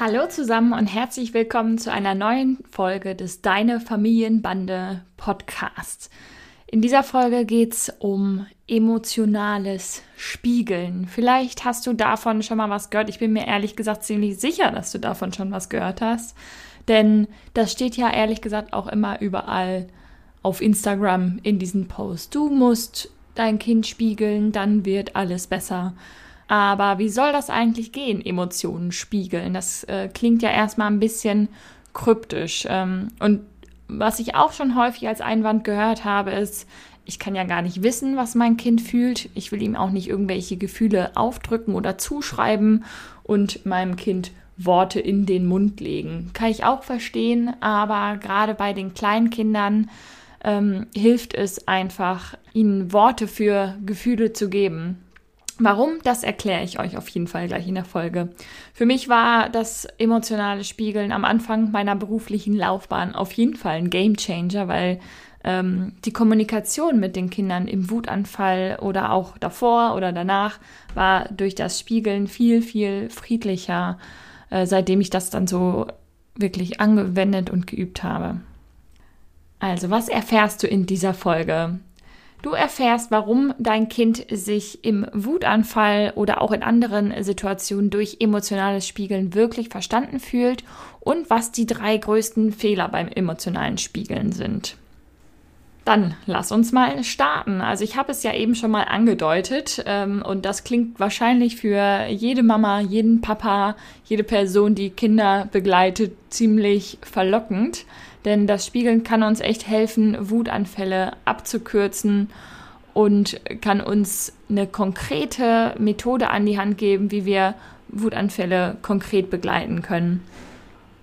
Hallo zusammen und herzlich willkommen zu einer neuen Folge des Deine Familienbande Podcasts. In dieser Folge geht es um emotionales Spiegeln. Vielleicht hast du davon schon mal was gehört. Ich bin mir ehrlich gesagt ziemlich sicher, dass du davon schon was gehört hast. Denn das steht ja ehrlich gesagt auch immer überall auf Instagram in diesen Posts. Du musst dein Kind spiegeln, dann wird alles besser. Aber wie soll das eigentlich gehen, Emotionen spiegeln? Das äh, klingt ja erstmal ein bisschen kryptisch. Ähm, und was ich auch schon häufig als Einwand gehört habe, ist, ich kann ja gar nicht wissen, was mein Kind fühlt. Ich will ihm auch nicht irgendwelche Gefühle aufdrücken oder zuschreiben und meinem Kind Worte in den Mund legen. Kann ich auch verstehen, aber gerade bei den kleinen Kindern ähm, hilft es einfach, ihnen Worte für Gefühle zu geben. Warum, das erkläre ich euch auf jeden Fall gleich in der Folge. Für mich war das emotionale Spiegeln am Anfang meiner beruflichen Laufbahn auf jeden Fall ein Gamechanger, weil ähm, die Kommunikation mit den Kindern im Wutanfall oder auch davor oder danach war durch das Spiegeln viel, viel friedlicher, äh, seitdem ich das dann so wirklich angewendet und geübt habe. Also, was erfährst du in dieser Folge? Du erfährst, warum dein Kind sich im Wutanfall oder auch in anderen Situationen durch emotionales Spiegeln wirklich verstanden fühlt und was die drei größten Fehler beim emotionalen Spiegeln sind. Dann lass uns mal starten. Also ich habe es ja eben schon mal angedeutet ähm, und das klingt wahrscheinlich für jede Mama, jeden Papa, jede Person, die Kinder begleitet, ziemlich verlockend. Denn das Spiegeln kann uns echt helfen, Wutanfälle abzukürzen und kann uns eine konkrete Methode an die Hand geben, wie wir Wutanfälle konkret begleiten können.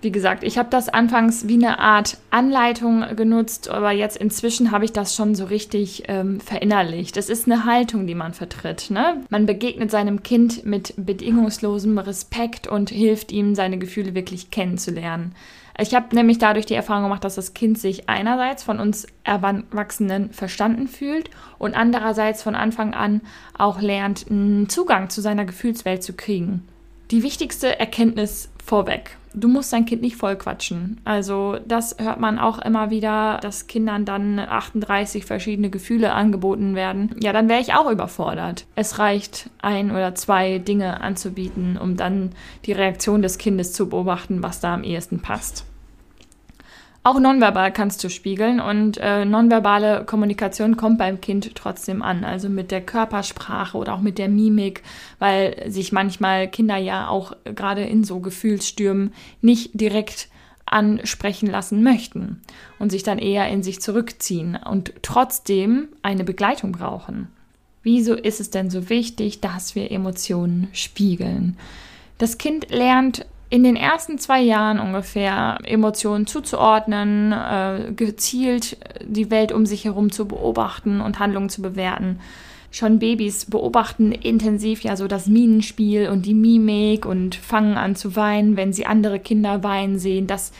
Wie gesagt, ich habe das anfangs wie eine Art Anleitung genutzt, aber jetzt inzwischen habe ich das schon so richtig ähm, verinnerlicht. Es ist eine Haltung, die man vertritt. Ne? Man begegnet seinem Kind mit bedingungslosem Respekt und hilft ihm, seine Gefühle wirklich kennenzulernen. Ich habe nämlich dadurch die Erfahrung gemacht, dass das Kind sich einerseits von uns Erwachsenen verstanden fühlt und andererseits von Anfang an auch lernt, einen Zugang zu seiner Gefühlswelt zu kriegen. Die wichtigste Erkenntnis vorweg. Du musst dein Kind nicht vollquatschen. Also das hört man auch immer wieder, dass Kindern dann 38 verschiedene Gefühle angeboten werden. Ja, dann wäre ich auch überfordert. Es reicht, ein oder zwei Dinge anzubieten, um dann die Reaktion des Kindes zu beobachten, was da am ehesten passt. Auch nonverbal kannst du spiegeln und äh, nonverbale Kommunikation kommt beim Kind trotzdem an, also mit der Körpersprache oder auch mit der Mimik, weil sich manchmal Kinder ja auch gerade in so Gefühlsstürmen nicht direkt ansprechen lassen möchten und sich dann eher in sich zurückziehen und trotzdem eine Begleitung brauchen. Wieso ist es denn so wichtig, dass wir Emotionen spiegeln? Das Kind lernt in den ersten zwei Jahren ungefähr Emotionen zuzuordnen, äh, gezielt die Welt um sich herum zu beobachten und Handlungen zu bewerten. Schon Babys beobachten intensiv ja so das Minenspiel und die Mimik und fangen an zu weinen, wenn sie andere Kinder weinen sehen. Das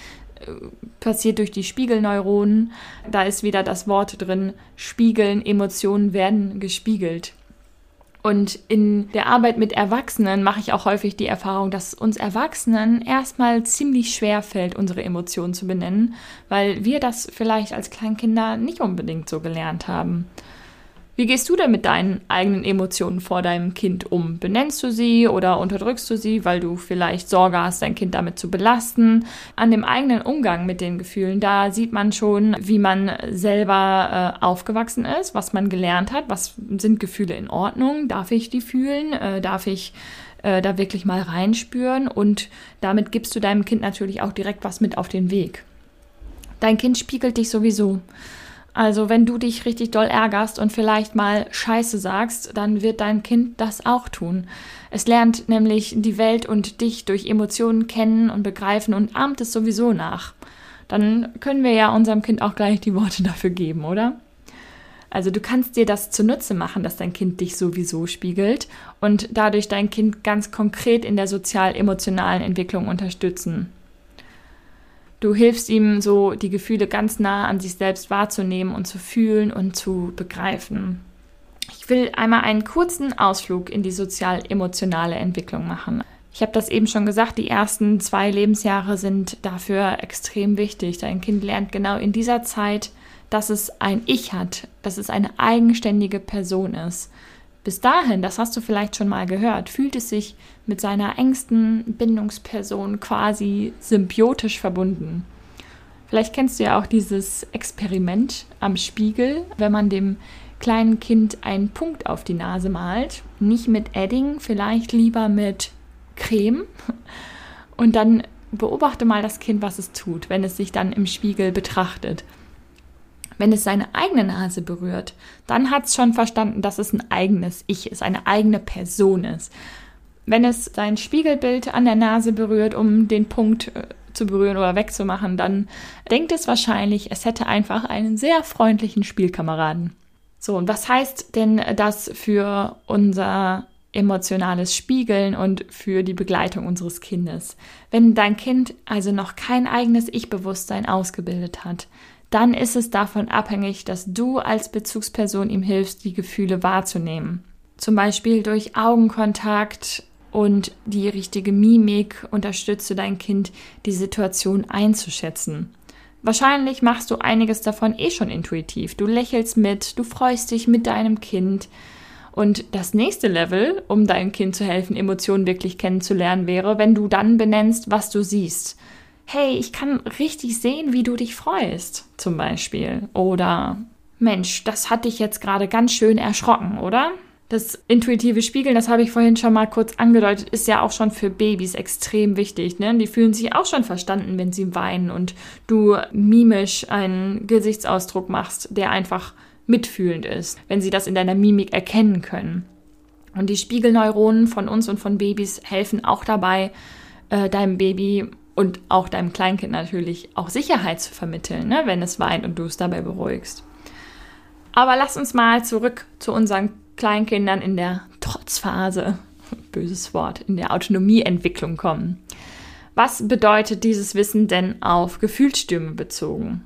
äh, passiert durch die Spiegelneuronen. Da ist wieder das Wort drin, spiegeln, Emotionen werden gespiegelt. Und in der Arbeit mit Erwachsenen mache ich auch häufig die Erfahrung, dass uns Erwachsenen erstmal ziemlich schwer fällt, unsere Emotionen zu benennen, weil wir das vielleicht als Kleinkinder nicht unbedingt so gelernt haben. Wie gehst du denn mit deinen eigenen Emotionen vor deinem Kind um? Benennst du sie oder unterdrückst du sie, weil du vielleicht Sorge hast, dein Kind damit zu belasten? An dem eigenen Umgang mit den Gefühlen, da sieht man schon, wie man selber äh, aufgewachsen ist, was man gelernt hat, was sind Gefühle in Ordnung, darf ich die fühlen, äh, darf ich äh, da wirklich mal reinspüren und damit gibst du deinem Kind natürlich auch direkt was mit auf den Weg. Dein Kind spiegelt dich sowieso. Also wenn du dich richtig doll ärgerst und vielleicht mal Scheiße sagst, dann wird dein Kind das auch tun. Es lernt nämlich die Welt und dich durch Emotionen kennen und begreifen und ahmt es sowieso nach. Dann können wir ja unserem Kind auch gleich die Worte dafür geben, oder? Also du kannst dir das zunutze machen, dass dein Kind dich sowieso spiegelt und dadurch dein Kind ganz konkret in der sozial-emotionalen Entwicklung unterstützen. Du hilfst ihm so, die Gefühle ganz nah an sich selbst wahrzunehmen und zu fühlen und zu begreifen. Ich will einmal einen kurzen Ausflug in die sozial-emotionale Entwicklung machen. Ich habe das eben schon gesagt, die ersten zwei Lebensjahre sind dafür extrem wichtig. Dein Kind lernt genau in dieser Zeit, dass es ein Ich hat, dass es eine eigenständige Person ist. Bis dahin, das hast du vielleicht schon mal gehört, fühlt es sich mit seiner engsten Bindungsperson quasi symbiotisch verbunden. Vielleicht kennst du ja auch dieses Experiment am Spiegel, wenn man dem kleinen Kind einen Punkt auf die Nase malt, nicht mit Edding, vielleicht lieber mit Creme und dann beobachte mal das Kind, was es tut, wenn es sich dann im Spiegel betrachtet. Wenn es seine eigene Nase berührt, dann hat es schon verstanden, dass es ein eigenes Ich ist, eine eigene Person ist. Wenn es sein Spiegelbild an der Nase berührt, um den Punkt äh, zu berühren oder wegzumachen, dann denkt es wahrscheinlich, es hätte einfach einen sehr freundlichen Spielkameraden. So, und was heißt denn das für unser emotionales Spiegeln und für die Begleitung unseres Kindes? Wenn dein Kind also noch kein eigenes Ich-Bewusstsein ausgebildet hat, dann ist es davon abhängig, dass du als Bezugsperson ihm hilfst, die Gefühle wahrzunehmen. Zum Beispiel durch Augenkontakt und die richtige Mimik unterstütze dein Kind, die Situation einzuschätzen. Wahrscheinlich machst du einiges davon eh schon intuitiv. Du lächelst mit, du freust dich mit deinem Kind. Und das nächste Level, um deinem Kind zu helfen, Emotionen wirklich kennenzulernen, wäre, wenn du dann benennst, was du siehst hey, ich kann richtig sehen, wie du dich freust, zum Beispiel. Oder Mensch, das hat dich jetzt gerade ganz schön erschrocken, oder? Das intuitive Spiegeln, das habe ich vorhin schon mal kurz angedeutet, ist ja auch schon für Babys extrem wichtig. Ne? Die fühlen sich auch schon verstanden, wenn sie weinen und du mimisch einen Gesichtsausdruck machst, der einfach mitfühlend ist, wenn sie das in deiner Mimik erkennen können. Und die Spiegelneuronen von uns und von Babys helfen auch dabei, äh, deinem Baby und auch deinem Kleinkind natürlich auch Sicherheit zu vermitteln, ne, wenn es weint und du es dabei beruhigst. Aber lass uns mal zurück zu unseren Kleinkindern in der Trotzphase, böses Wort, in der Autonomieentwicklung kommen. Was bedeutet dieses Wissen denn auf Gefühlsstürme bezogen?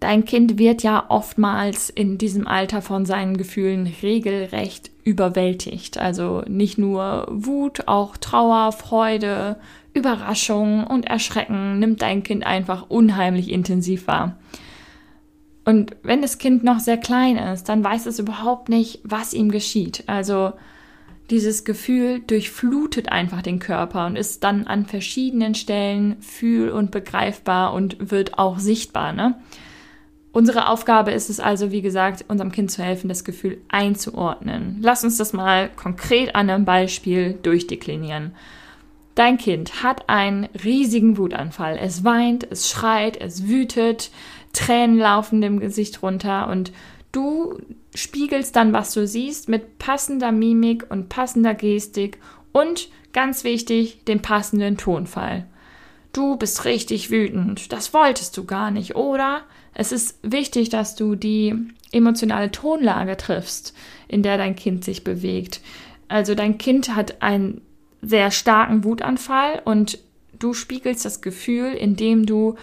Dein Kind wird ja oftmals in diesem Alter von seinen Gefühlen regelrecht überwältigt. Also nicht nur Wut, auch Trauer, Freude, Überraschung und Erschrecken nimmt dein Kind einfach unheimlich intensiv wahr. Und wenn das Kind noch sehr klein ist, dann weiß es überhaupt nicht, was ihm geschieht. Also dieses Gefühl durchflutet einfach den Körper und ist dann an verschiedenen Stellen fühl- und begreifbar und wird auch sichtbar. Ne? Unsere Aufgabe ist es also, wie gesagt, unserem Kind zu helfen, das Gefühl einzuordnen. Lass uns das mal konkret an einem Beispiel durchdeklinieren. Dein Kind hat einen riesigen Wutanfall. Es weint, es schreit, es wütet, Tränen laufen dem Gesicht runter und du spiegelst dann, was du siehst, mit passender Mimik und passender Gestik und ganz wichtig, dem passenden Tonfall. Du bist richtig wütend. Das wolltest du gar nicht, oder? Es ist wichtig, dass du die emotionale Tonlage triffst, in der dein Kind sich bewegt. Also dein Kind hat ein sehr starken Wutanfall und du spiegelst das Gefühl, indem du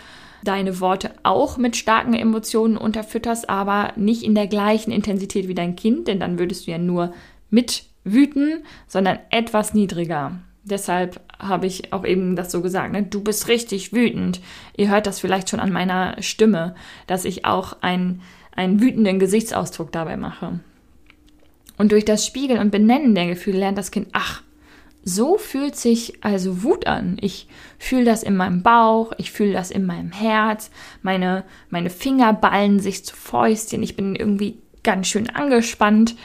deine Worte auch mit starken Emotionen unterfütterst, aber nicht in der gleichen Intensität wie dein Kind, denn dann würdest du ja nur mit wüten, sondern etwas niedriger. Deshalb habe ich auch eben das so gesagt, ne? du bist richtig wütend. Ihr hört das vielleicht schon an meiner Stimme, dass ich auch einen, einen wütenden Gesichtsausdruck dabei mache. Und durch das Spiegeln und Benennen der Gefühle lernt das Kind, ach, so fühlt sich also Wut an. Ich fühle das in meinem Bauch, ich fühle das in meinem Herz, meine, meine Finger ballen sich zu Fäustchen, ich bin irgendwie ganz schön angespannt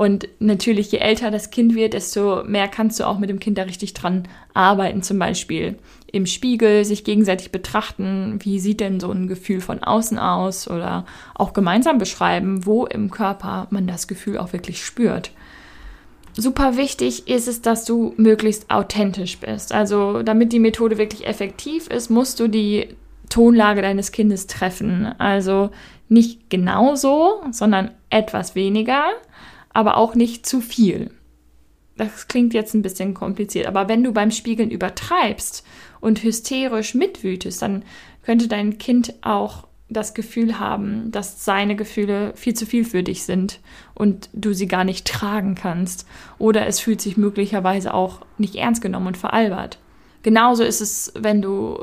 Und natürlich, je älter das Kind wird, desto mehr kannst du auch mit dem Kind da richtig dran arbeiten. Zum Beispiel im Spiegel sich gegenseitig betrachten, wie sieht denn so ein Gefühl von außen aus oder auch gemeinsam beschreiben, wo im Körper man das Gefühl auch wirklich spürt. Super wichtig ist es, dass du möglichst authentisch bist. Also damit die Methode wirklich effektiv ist, musst du die Tonlage deines Kindes treffen. Also nicht genauso, sondern etwas weniger, aber auch nicht zu viel. Das klingt jetzt ein bisschen kompliziert, aber wenn du beim Spiegeln übertreibst und hysterisch mitwütest, dann könnte dein Kind auch das Gefühl haben, dass seine Gefühle viel zu viel für dich sind und du sie gar nicht tragen kannst. Oder es fühlt sich möglicherweise auch nicht ernst genommen und veralbert. Genauso ist es, wenn du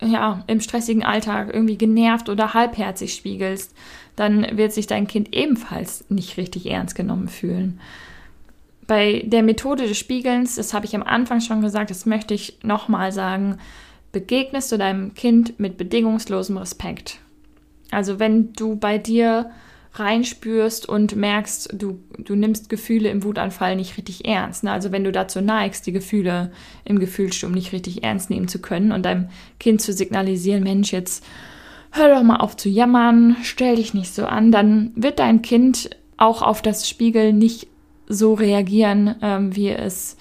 ja, im stressigen Alltag irgendwie genervt oder halbherzig spiegelst, dann wird sich dein Kind ebenfalls nicht richtig ernst genommen fühlen. Bei der Methode des Spiegelns, das habe ich am Anfang schon gesagt, das möchte ich nochmal sagen, begegnest du deinem Kind mit bedingungslosem Respekt. Also wenn du bei dir reinspürst und merkst, du, du nimmst Gefühle im Wutanfall nicht richtig ernst. Ne? Also wenn du dazu neigst, die Gefühle im Gefühlssturm nicht richtig ernst nehmen zu können und deinem Kind zu signalisieren, Mensch, jetzt hör doch mal auf zu jammern, stell dich nicht so an, dann wird dein Kind auch auf das Spiegel nicht so reagieren, ähm, wie es,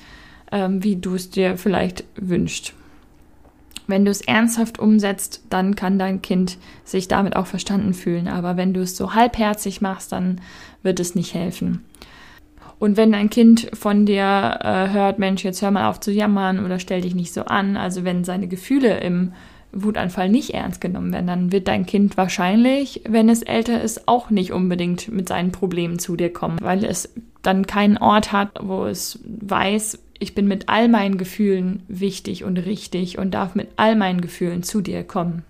ähm, wie du es dir vielleicht wünschst. Wenn du es ernsthaft umsetzt, dann kann dein Kind sich damit auch verstanden fühlen. Aber wenn du es so halbherzig machst, dann wird es nicht helfen. Und wenn dein Kind von dir äh, hört, Mensch, jetzt hör mal auf zu jammern oder stell dich nicht so an, also wenn seine Gefühle im Wutanfall nicht ernst genommen werden, dann wird dein Kind wahrscheinlich, wenn es älter ist, auch nicht unbedingt mit seinen Problemen zu dir kommen, weil es dann keinen Ort hat, wo es weiß, ich bin mit all meinen Gefühlen wichtig und richtig und darf mit all meinen Gefühlen zu dir kommen.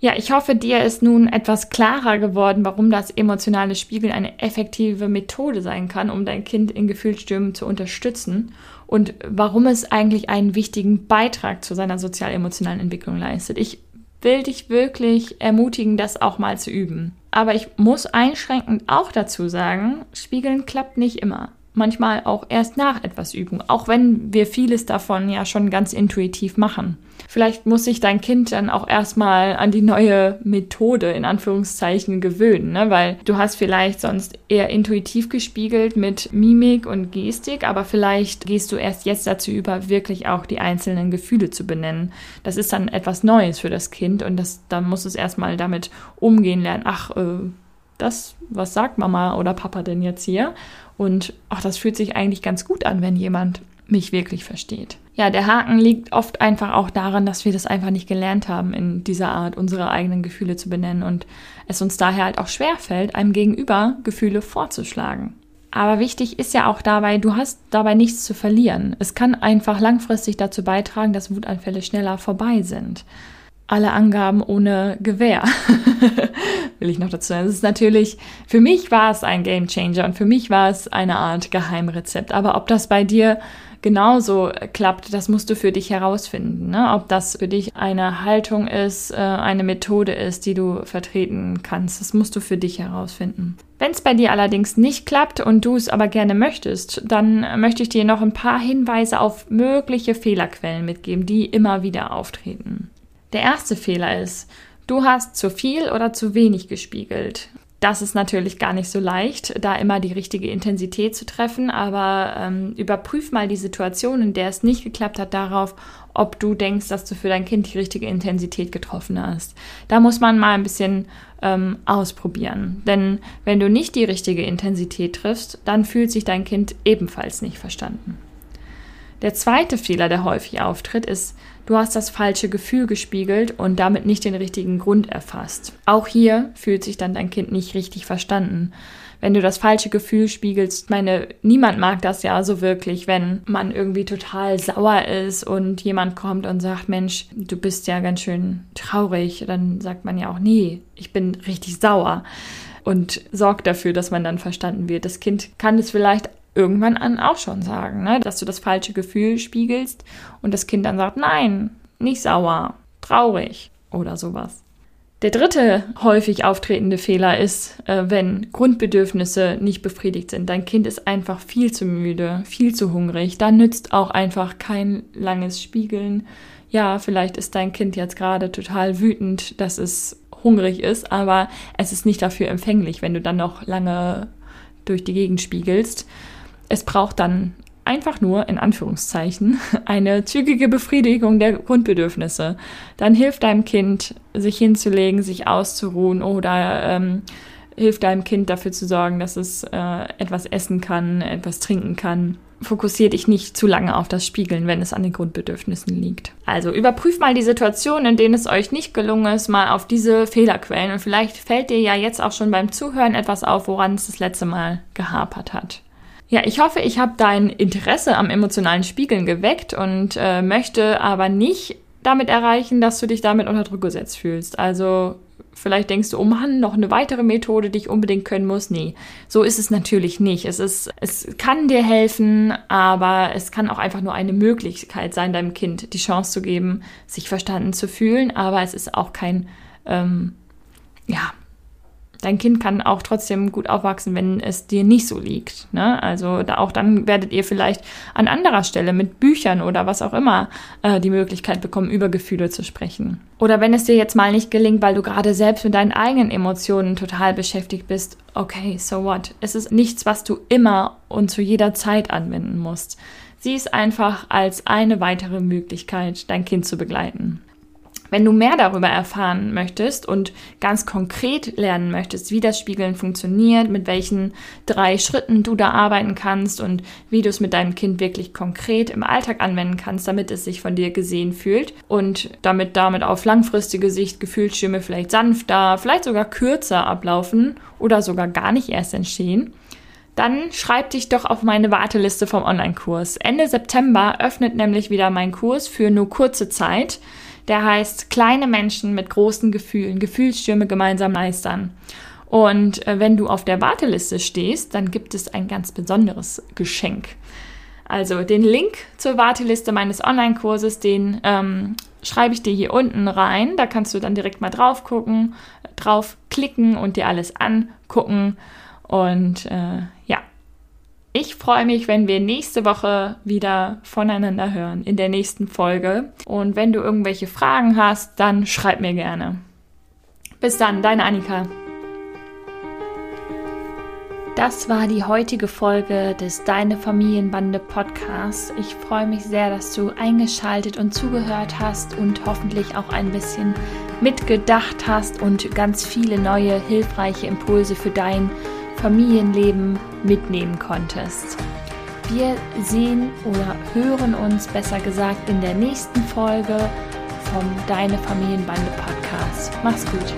Ja, ich hoffe, dir ist nun etwas klarer geworden, warum das emotionale Spiegeln eine effektive Methode sein kann, um dein Kind in Gefühlsstürmen zu unterstützen und warum es eigentlich einen wichtigen Beitrag zu seiner sozial-emotionalen Entwicklung leistet. Ich will dich wirklich ermutigen, das auch mal zu üben. Aber ich muss einschränkend auch dazu sagen, Spiegeln klappt nicht immer manchmal auch erst nach etwas Übung, auch wenn wir vieles davon ja schon ganz intuitiv machen. Vielleicht muss sich dein Kind dann auch erstmal an die neue Methode in Anführungszeichen gewöhnen, ne? weil du hast vielleicht sonst eher intuitiv gespiegelt mit Mimik und Gestik, aber vielleicht gehst du erst jetzt dazu über, wirklich auch die einzelnen Gefühle zu benennen. Das ist dann etwas Neues für das Kind und das, dann muss es erstmal damit umgehen lernen. Ach, äh, das, was sagt Mama oder Papa denn jetzt hier? Und ach, das fühlt sich eigentlich ganz gut an, wenn jemand mich wirklich versteht. Ja, der Haken liegt oft einfach auch daran, dass wir das einfach nicht gelernt haben, in dieser Art unsere eigenen Gefühle zu benennen und es uns daher halt auch schwer fällt, einem Gegenüber Gefühle vorzuschlagen. Aber wichtig ist ja auch dabei, du hast dabei nichts zu verlieren. Es kann einfach langfristig dazu beitragen, dass Wutanfälle schneller vorbei sind alle Angaben ohne Gewähr. Will ich noch dazu sagen. Es ist natürlich, für mich war es ein Game Changer und für mich war es eine Art Geheimrezept. Aber ob das bei dir genauso klappt, das musst du für dich herausfinden. Ne? Ob das für dich eine Haltung ist, äh, eine Methode ist, die du vertreten kannst. Das musst du für dich herausfinden. Wenn es bei dir allerdings nicht klappt und du es aber gerne möchtest, dann möchte ich dir noch ein paar Hinweise auf mögliche Fehlerquellen mitgeben, die immer wieder auftreten. Der erste Fehler ist, du hast zu viel oder zu wenig gespiegelt. Das ist natürlich gar nicht so leicht, da immer die richtige Intensität zu treffen, aber ähm, überprüf mal die Situation, in der es nicht geklappt hat, darauf, ob du denkst, dass du für dein Kind die richtige Intensität getroffen hast. Da muss man mal ein bisschen ähm, ausprobieren. Denn wenn du nicht die richtige Intensität triffst, dann fühlt sich dein Kind ebenfalls nicht verstanden. Der zweite Fehler, der häufig auftritt, ist, du hast das falsche Gefühl gespiegelt und damit nicht den richtigen Grund erfasst. Auch hier fühlt sich dann dein Kind nicht richtig verstanden. Wenn du das falsche Gefühl spiegelst, meine, niemand mag das ja so wirklich, wenn man irgendwie total sauer ist und jemand kommt und sagt, Mensch, du bist ja ganz schön traurig, dann sagt man ja auch, nee, ich bin richtig sauer und sorgt dafür, dass man dann verstanden wird. Das Kind kann es vielleicht irgendwann an auch schon sagen, ne? dass du das falsche Gefühl spiegelst und das Kind dann sagt, nein, nicht sauer, traurig oder sowas. Der dritte häufig auftretende Fehler ist, äh, wenn Grundbedürfnisse nicht befriedigt sind. Dein Kind ist einfach viel zu müde, viel zu hungrig. Da nützt auch einfach kein langes Spiegeln. Ja, vielleicht ist dein Kind jetzt gerade total wütend, dass es hungrig ist, aber es ist nicht dafür empfänglich, wenn du dann noch lange durch die Gegend spiegelst. Es braucht dann einfach nur, in Anführungszeichen, eine zügige Befriedigung der Grundbedürfnisse. Dann hilft deinem Kind, sich hinzulegen, sich auszuruhen oder ähm, hilft deinem Kind dafür zu sorgen, dass es äh, etwas essen kann, etwas trinken kann. Fokussiert dich nicht zu lange auf das Spiegeln, wenn es an den Grundbedürfnissen liegt. Also überprüft mal die Situation, in denen es euch nicht gelungen ist, mal auf diese Fehlerquellen und vielleicht fällt dir ja jetzt auch schon beim Zuhören etwas auf, woran es das letzte Mal gehapert hat. Ja, ich hoffe, ich habe dein Interesse am emotionalen Spiegeln geweckt und äh, möchte aber nicht damit erreichen, dass du dich damit unter Druck gesetzt fühlst. Also vielleicht denkst du, oh Mann, noch eine weitere Methode, die ich unbedingt können muss. Nee, so ist es natürlich nicht. Es ist, es kann dir helfen, aber es kann auch einfach nur eine Möglichkeit sein, deinem Kind die Chance zu geben, sich verstanden zu fühlen. Aber es ist auch kein, ähm, ja, dein Kind kann auch trotzdem gut aufwachsen, wenn es dir nicht so liegt. Ne? Also da auch dann werdet ihr vielleicht an anderer Stelle mit Büchern oder was auch immer äh, die Möglichkeit bekommen, über Gefühle zu sprechen. Oder wenn es dir jetzt mal nicht gelingt, weil du gerade selbst mit deinen eigenen Emotionen total beschäftigt bist, okay, so what? Es ist nichts, was du immer und zu jeder Zeit anwenden musst. Sieh es einfach als eine weitere Möglichkeit, dein Kind zu begleiten. Wenn du mehr darüber erfahren möchtest und ganz konkret lernen möchtest, wie das Spiegeln funktioniert, mit welchen drei Schritten du da arbeiten kannst und wie du es mit deinem Kind wirklich konkret im Alltag anwenden kannst, damit es sich von dir gesehen fühlt und damit damit auf langfristige Sicht Gefühlsstimme vielleicht sanfter, vielleicht sogar kürzer ablaufen oder sogar gar nicht erst entstehen, dann schreib dich doch auf meine Warteliste vom Online-Kurs. Ende September öffnet nämlich wieder mein Kurs für nur kurze Zeit der heißt Kleine Menschen mit großen Gefühlen, Gefühlsstürme gemeinsam meistern. Und äh, wenn du auf der Warteliste stehst, dann gibt es ein ganz besonderes Geschenk. Also den Link zur Warteliste meines Online-Kurses, den ähm, schreibe ich dir hier unten rein. Da kannst du dann direkt mal drauf gucken, drauf klicken und dir alles angucken. Und äh, ich freue mich, wenn wir nächste Woche wieder voneinander hören in der nächsten Folge. Und wenn du irgendwelche Fragen hast, dann schreib mir gerne. Bis dann, deine Annika. Das war die heutige Folge des Deine Familienbande Podcasts. Ich freue mich sehr, dass du eingeschaltet und zugehört hast und hoffentlich auch ein bisschen mitgedacht hast und ganz viele neue hilfreiche Impulse für dein Familienleben mitnehmen konntest. Wir sehen oder hören uns besser gesagt in der nächsten Folge vom Deine Familienbande Podcast. Mach's gut.